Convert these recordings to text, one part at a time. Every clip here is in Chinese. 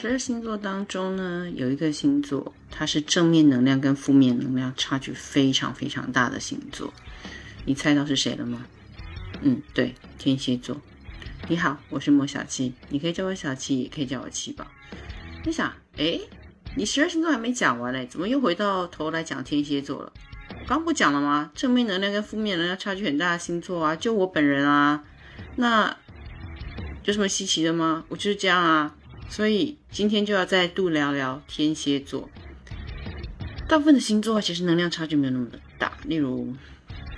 十二星座当中呢，有一个星座，它是正面能量跟负面能量差距非常非常大的星座。你猜到是谁了吗？嗯，对，天蝎座。你好，我是莫小七，你可以叫我小七，也可以叫我七宝。你想，哎，你十二星座还没讲完嘞，怎么又回到头来讲天蝎座了？我刚不讲了吗？正面能量跟负面能量差距很大的星座啊，就我本人啊。那有什么稀奇的吗？我就是这样啊。所以今天就要再度聊聊天蝎座。大部分的星座其实能量差距没有那么的大，例如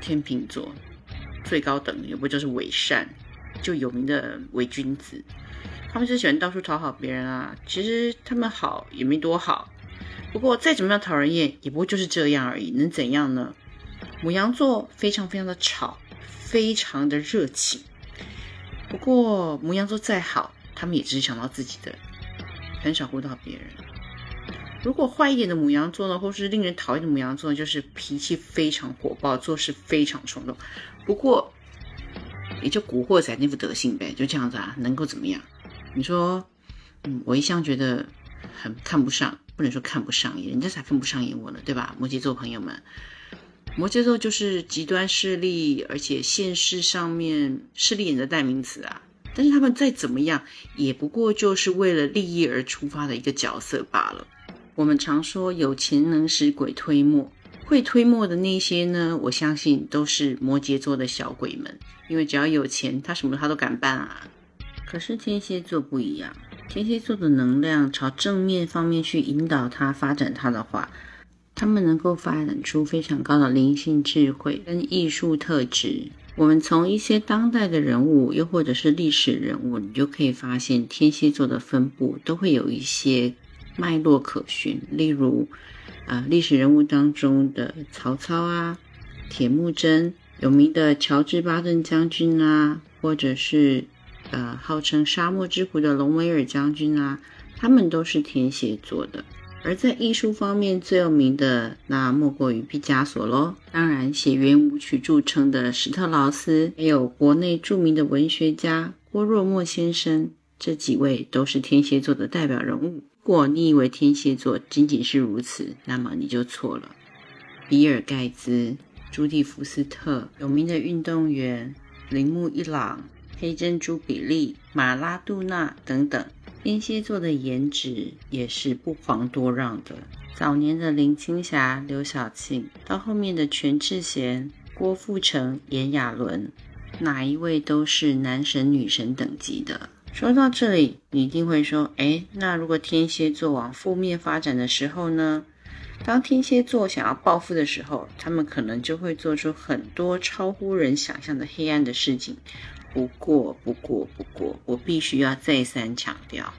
天秤座，最高等也不就是伪善，就有名的伪君子。他们是喜欢到处讨好别人啊。其实他们好也没多好，不过再怎么样讨人厌，也不过就是这样而已，能怎样呢？母羊座非常非常的吵，非常的热情。不过母羊座再好。他们也只是想到自己的，很少顾到别人。如果坏一点的母羊座呢，或是令人讨厌的母羊座，就是脾气非常火爆，做事非常冲动。不过，也就古惑仔那副德性呗，就这样子啊，能够怎么样？你说，嗯，我一向觉得很看不上，不能说看不上眼，人家才看不上眼我呢，对吧？摩羯座朋友们，摩羯座就是极端势力，而且现实上面势利眼的代名词啊。但是他们再怎么样，也不过就是为了利益而出发的一个角色罢了。我们常说有钱能使鬼推磨，会推磨的那些呢，我相信都是摩羯座的小鬼们，因为只要有钱，他什么他都敢办啊。可是天蝎座不一样，天蝎座的能量朝正面方面去引导他发展他的话，他们能够发展出非常高的灵性智慧跟艺术特质。我们从一些当代的人物，又或者是历史人物，你就可以发现天蝎座的分布都会有一些脉络可循。例如，啊，历史人物当中的曹操啊、铁木真、有名的乔治巴顿将军啊，或者是呃号称沙漠之狐的隆美尔将军啊，他们都是天蝎座的。而在艺术方面最有名的，那莫过于毕加索喽。当然，写圆舞曲著称的史特劳斯，还有国内著名的文学家郭沫若先生，这几位都是天蝎座的代表人物。如果你以为天蝎座仅仅是如此，那么你就错了。比尔盖茨、朱蒂福斯特，有名的运动员铃木一朗、黑珍珠比利、马拉杜纳等等。天蝎座的颜值也是不遑多让的。早年的林青霞、刘晓庆，到后面的全智贤、郭富城、炎亚纶，哪一位都是男神女神等级的。说到这里，你一定会说：“哎，那如果天蝎座往负面发展的时候呢？当天蝎座想要报复的时候，他们可能就会做出很多超乎人想象的黑暗的事情。”不过，不过，不过，我必须要再三强调，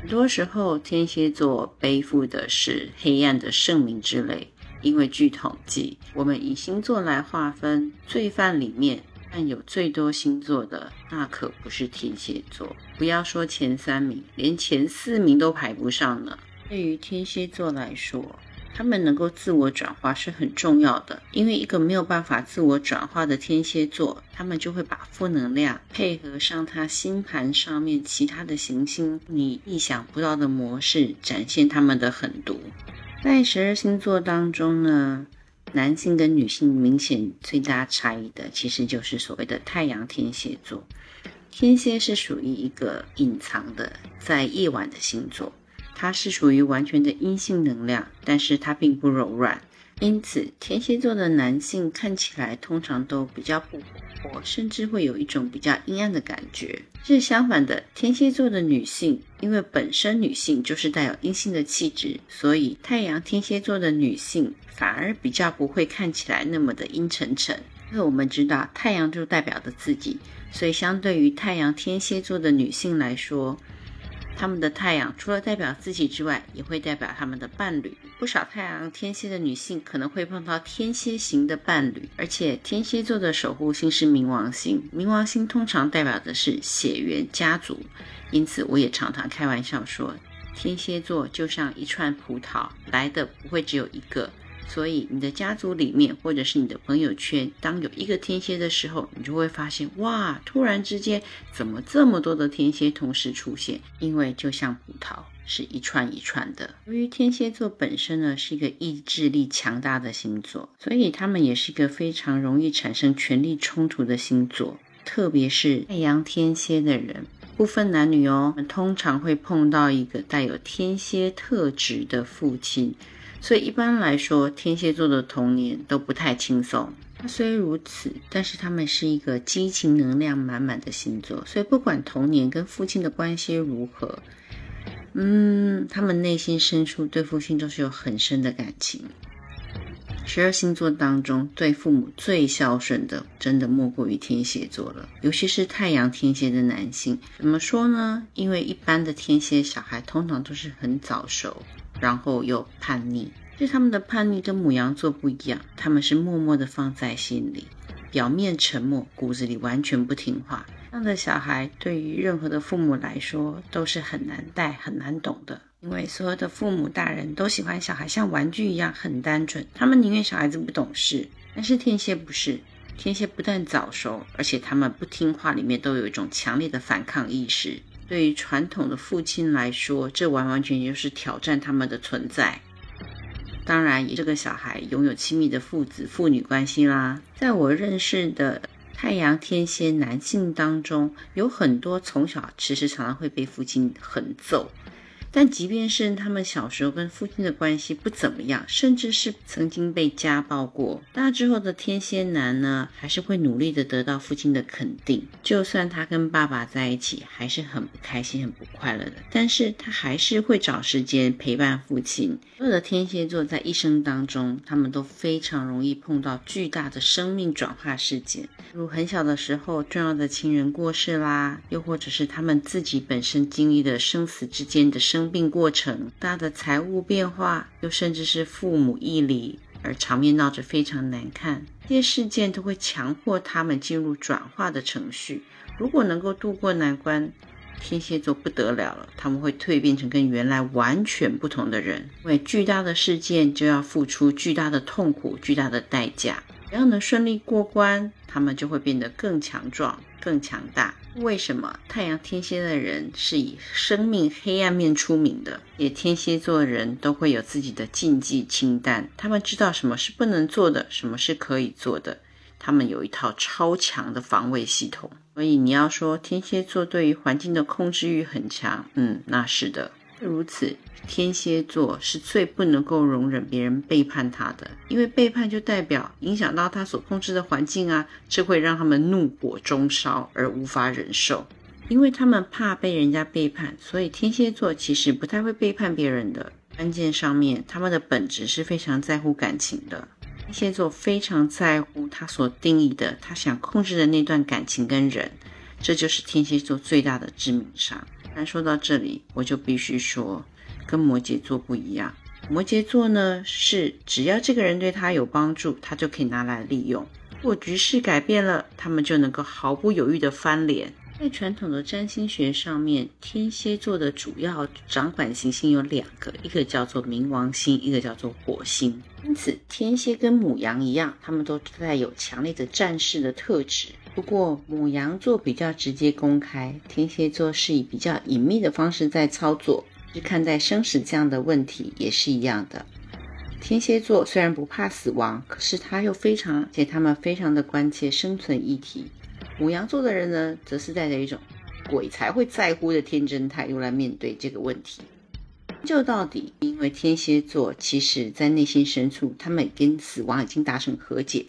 很多时候天蝎座背负的是黑暗的圣名之类。因为据统计，我们以星座来划分罪犯里面，占有最多星座的，那可不是天蝎座。不要说前三名，连前四名都排不上呢。对于天蝎座来说，他们能够自我转化是很重要的，因为一个没有办法自我转化的天蝎座，他们就会把负能量配合上他星盘上面其他的行星，你意想不到的模式展现他们的狠毒。在十二星座当中呢，男性跟女性明显最大差异的，其实就是所谓的太阳天蝎座。天蝎是属于一个隐藏的，在夜晚的星座。它是属于完全的阴性能量，但是它并不柔软，因此天蝎座的男性看起来通常都比较不活泼，甚至会有一种比较阴暗的感觉。是相反的，天蝎座的女性，因为本身女性就是带有阴性的气质，所以太阳天蝎座的女性反而比较不会看起来那么的阴沉沉。因为我们知道太阳就代表着自己，所以相对于太阳天蝎座的女性来说。他们的太阳除了代表自己之外，也会代表他们的伴侣。不少太阳天蝎的女性可能会碰到天蝎型的伴侣，而且天蝎座的守护星是冥王星，冥王星通常代表的是血缘家族。因此，我也常常开玩笑说，天蝎座就像一串葡萄，来的不会只有一个，所以你的家族里面，或者是你的朋友圈，当有一个天蝎的时候，你就会发现，哇，突然之间怎么这么多的天蝎同时出现？因为就像葡萄，是一串一串的。由于天蝎座本身呢是一个意志力强大的星座，所以他们也是一个非常容易产生权力冲突的星座，特别是太阳天蝎的人。不分男女哦，通常会碰到一个带有天蝎特质的父亲，所以一般来说，天蝎座的童年都不太轻松。虽如此，但是他们是一个激情能量满满的星座，所以不管童年跟父亲的关系如何，嗯，他们内心深处对父亲都是有很深的感情。十二星座当中，对父母最孝顺的，真的莫过于天蝎座了。尤其是太阳天蝎的男性，怎么说呢？因为一般的天蝎小孩通常都是很早熟，然后又叛逆。就他们的叛逆跟母羊座不一样，他们是默默的放在心里，表面沉默，骨子里完全不听话。这样的小孩，对于任何的父母来说，都是很难带、很难懂的。因为所有的父母大人都喜欢小孩像玩具一样很单纯，他们宁愿小孩子不懂事。但是天蝎不是，天蝎不但早熟，而且他们不听话，里面都有一种强烈的反抗意识。对于传统的父亲来说，这完完全全就是挑战他们的存在。当然，这个小孩拥有亲密的父子父女关系啦。在我认识的太阳天蝎男性当中，有很多从小其实常常会被父亲狠揍。但即便是他们小时候跟父亲的关系不怎么样，甚至是曾经被家暴过，大之后的天蝎男呢，还是会努力的得到父亲的肯定。就算他跟爸爸在一起还是很不开心、很不快乐的，但是他还是会找时间陪伴父亲。所有的天蝎座在一生当中，他们都非常容易碰到巨大的生命转化事件，如很小的时候重要的亲人过世啦，又或者是他们自己本身经历的生死之间的生。生病过程大的财务变化，又甚至是父母异离，而场面闹着非常难看，这些事件都会强迫他们进入转化的程序。如果能够度过难关，天蝎座不得了了，他们会蜕变成跟原来完全不同的人。因为巨大的事件就要付出巨大的痛苦、巨大的代价。只要能顺利过关，他们就会变得更强壮、更强大。为什么太阳天蝎的人是以生命黑暗面出名的？也天蝎座的人都会有自己的禁忌清单，他们知道什么是不能做的，什么是可以做的。他们有一套超强的防卫系统。所以你要说天蝎座对于环境的控制欲很强，嗯，那是的。如此，天蝎座是最不能够容忍别人背叛他的，因为背叛就代表影响到他所控制的环境啊，这会让他们怒火中烧而无法忍受。因为他们怕被人家背叛，所以天蝎座其实不太会背叛别人的。关键上面，他们的本质是非常在乎感情的。天蝎座非常在乎他所定义的，他想控制的那段感情跟人，这就是天蝎座最大的致命伤。但说到这里，我就必须说，跟摩羯座不一样。摩羯座呢，是只要这个人对他有帮助，他就可以拿来利用。如果局势改变了，他们就能够毫不犹豫的翻脸。在传统的占星学上面，天蝎座的主要掌管行星有两个，一个叫做冥王星，一个叫做火星。因此，天蝎跟母羊一样，他们都带有强烈的战士的特质。不过，母羊座比较直接公开，天蝎座是以比较隐秘的方式在操作。是看待生死这样的问题也是一样的。天蝎座虽然不怕死亡，可是他又非常，且他们非常的关切生存议题。母羊座的人呢，则是带着一种鬼才会在乎的天真态度来面对这个问题。就到底，因为天蝎座其实在内心深处，他们跟死亡已经达成和解。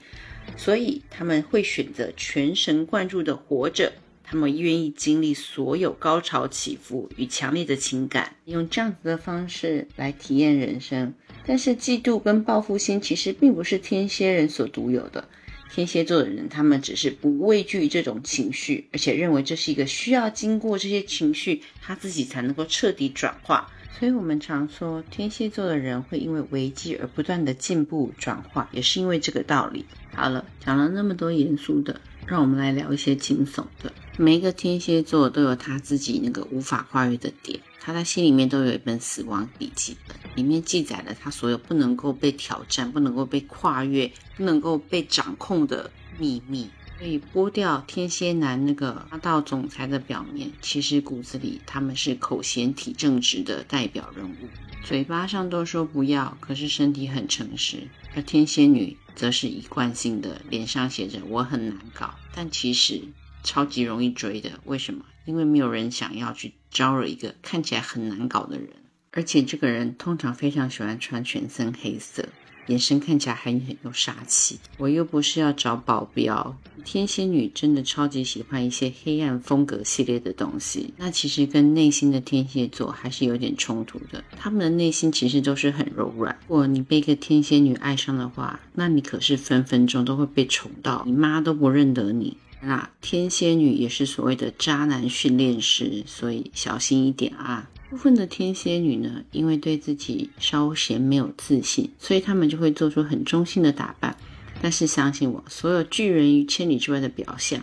所以他们会选择全神贯注的活着，他们愿意经历所有高潮起伏与强烈的情感，用这样子的方式来体验人生。但是嫉妒跟报复心其实并不是天蝎人所独有的，天蝎座的人他们只是不畏惧这种情绪，而且认为这是一个需要经过这些情绪，他自己才能够彻底转化。所以，我们常说天蝎座的人会因为危机而不断的进步转化，也是因为这个道理。好了，讲了那么多严肃的，让我们来聊一些惊悚的。每一个天蝎座都有他自己那个无法跨越的点，他在心里面都有一本死亡笔记本。里面记载了他所有不能够被挑战、不能够被跨越、不能够被掌控的秘密。所以剥掉天蝎男那个霸道总裁的表面，其实骨子里他们是口嫌体正直的代表人物，嘴巴上都说不要，可是身体很诚实。而天蝎女则是一贯性的，脸上写着我很难搞，但其实超级容易追的。为什么？因为没有人想要去招惹一个看起来很难搞的人，而且这个人通常非常喜欢穿全身黑色。眼神看起来还很有杀气，我又不是要找保镖。天蝎女真的超级喜欢一些黑暗风格系列的东西，那其实跟内心的天蝎座还是有点冲突的。他们的内心其实都是很柔软。如果你被一个天蝎女爱上的话，那你可是分分钟都会被宠到你妈都不认得你。那天蝎女也是所谓的渣男训练师，所以小心一点啊。部分的天蝎女呢，因为对自己稍嫌没有自信，所以她们就会做出很中性的打扮。但是相信我，所有拒人于千里之外的表象，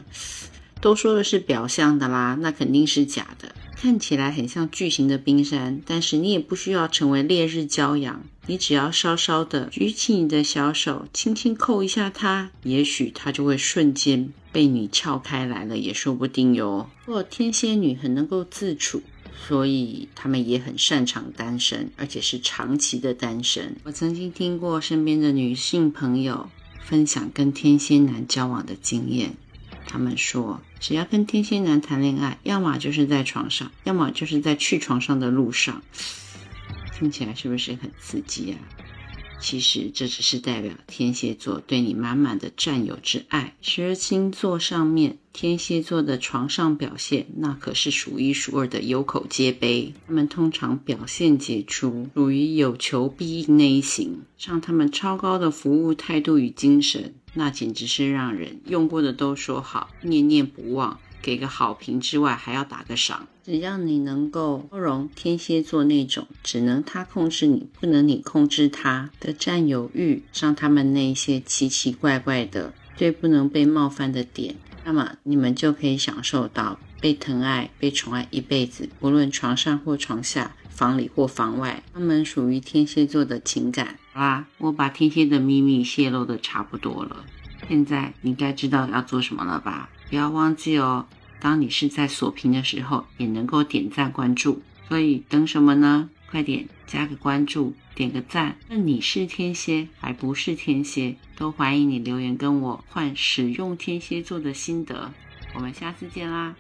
都说的是表象的啦，那肯定是假的。看起来很像巨型的冰山，但是你也不需要成为烈日骄阳，你只要稍稍的举起你的小手，轻轻扣一下它，也许它就会瞬间被你撬开来了，也说不定哟。不过天蝎女很能够自处。所以他们也很擅长单身，而且是长期的单身。我曾经听过身边的女性朋友分享跟天蝎男交往的经验，他们说，只要跟天蝎男谈恋爱，要么就是在床上，要么就是在去床上的路上。听起来是不是很刺激啊？其实这只是代表天蝎座对你满满的占有之爱。十二星座上面，天蝎座的床上表现那可是数一数二的有口皆碑。他们通常表现杰出，属于有求必应那一型。像他们超高的服务态度与精神，那简直是让人用过的都说好，念念不忘。给个好评之外，还要打个赏。只要你能够包容天蝎座那种只能他控制你，不能你控制他的占有欲，像他们那些奇奇怪怪的、最不能被冒犯的点，那么你们就可以享受到被疼爱、被宠爱一辈子，不论床上或床下，房里或房外。他们属于天蝎座的情感。好啦，我把天蝎的秘密泄露的差不多了，现在你该知道要做什么了吧？不要忘记哦，当你是在锁屏的时候，也能够点赞关注。所以等什么呢？快点加个关注，点个赞。那你是天蝎还不是天蝎，都欢迎你留言跟我换使用天蝎座的心得。我们下次见啦！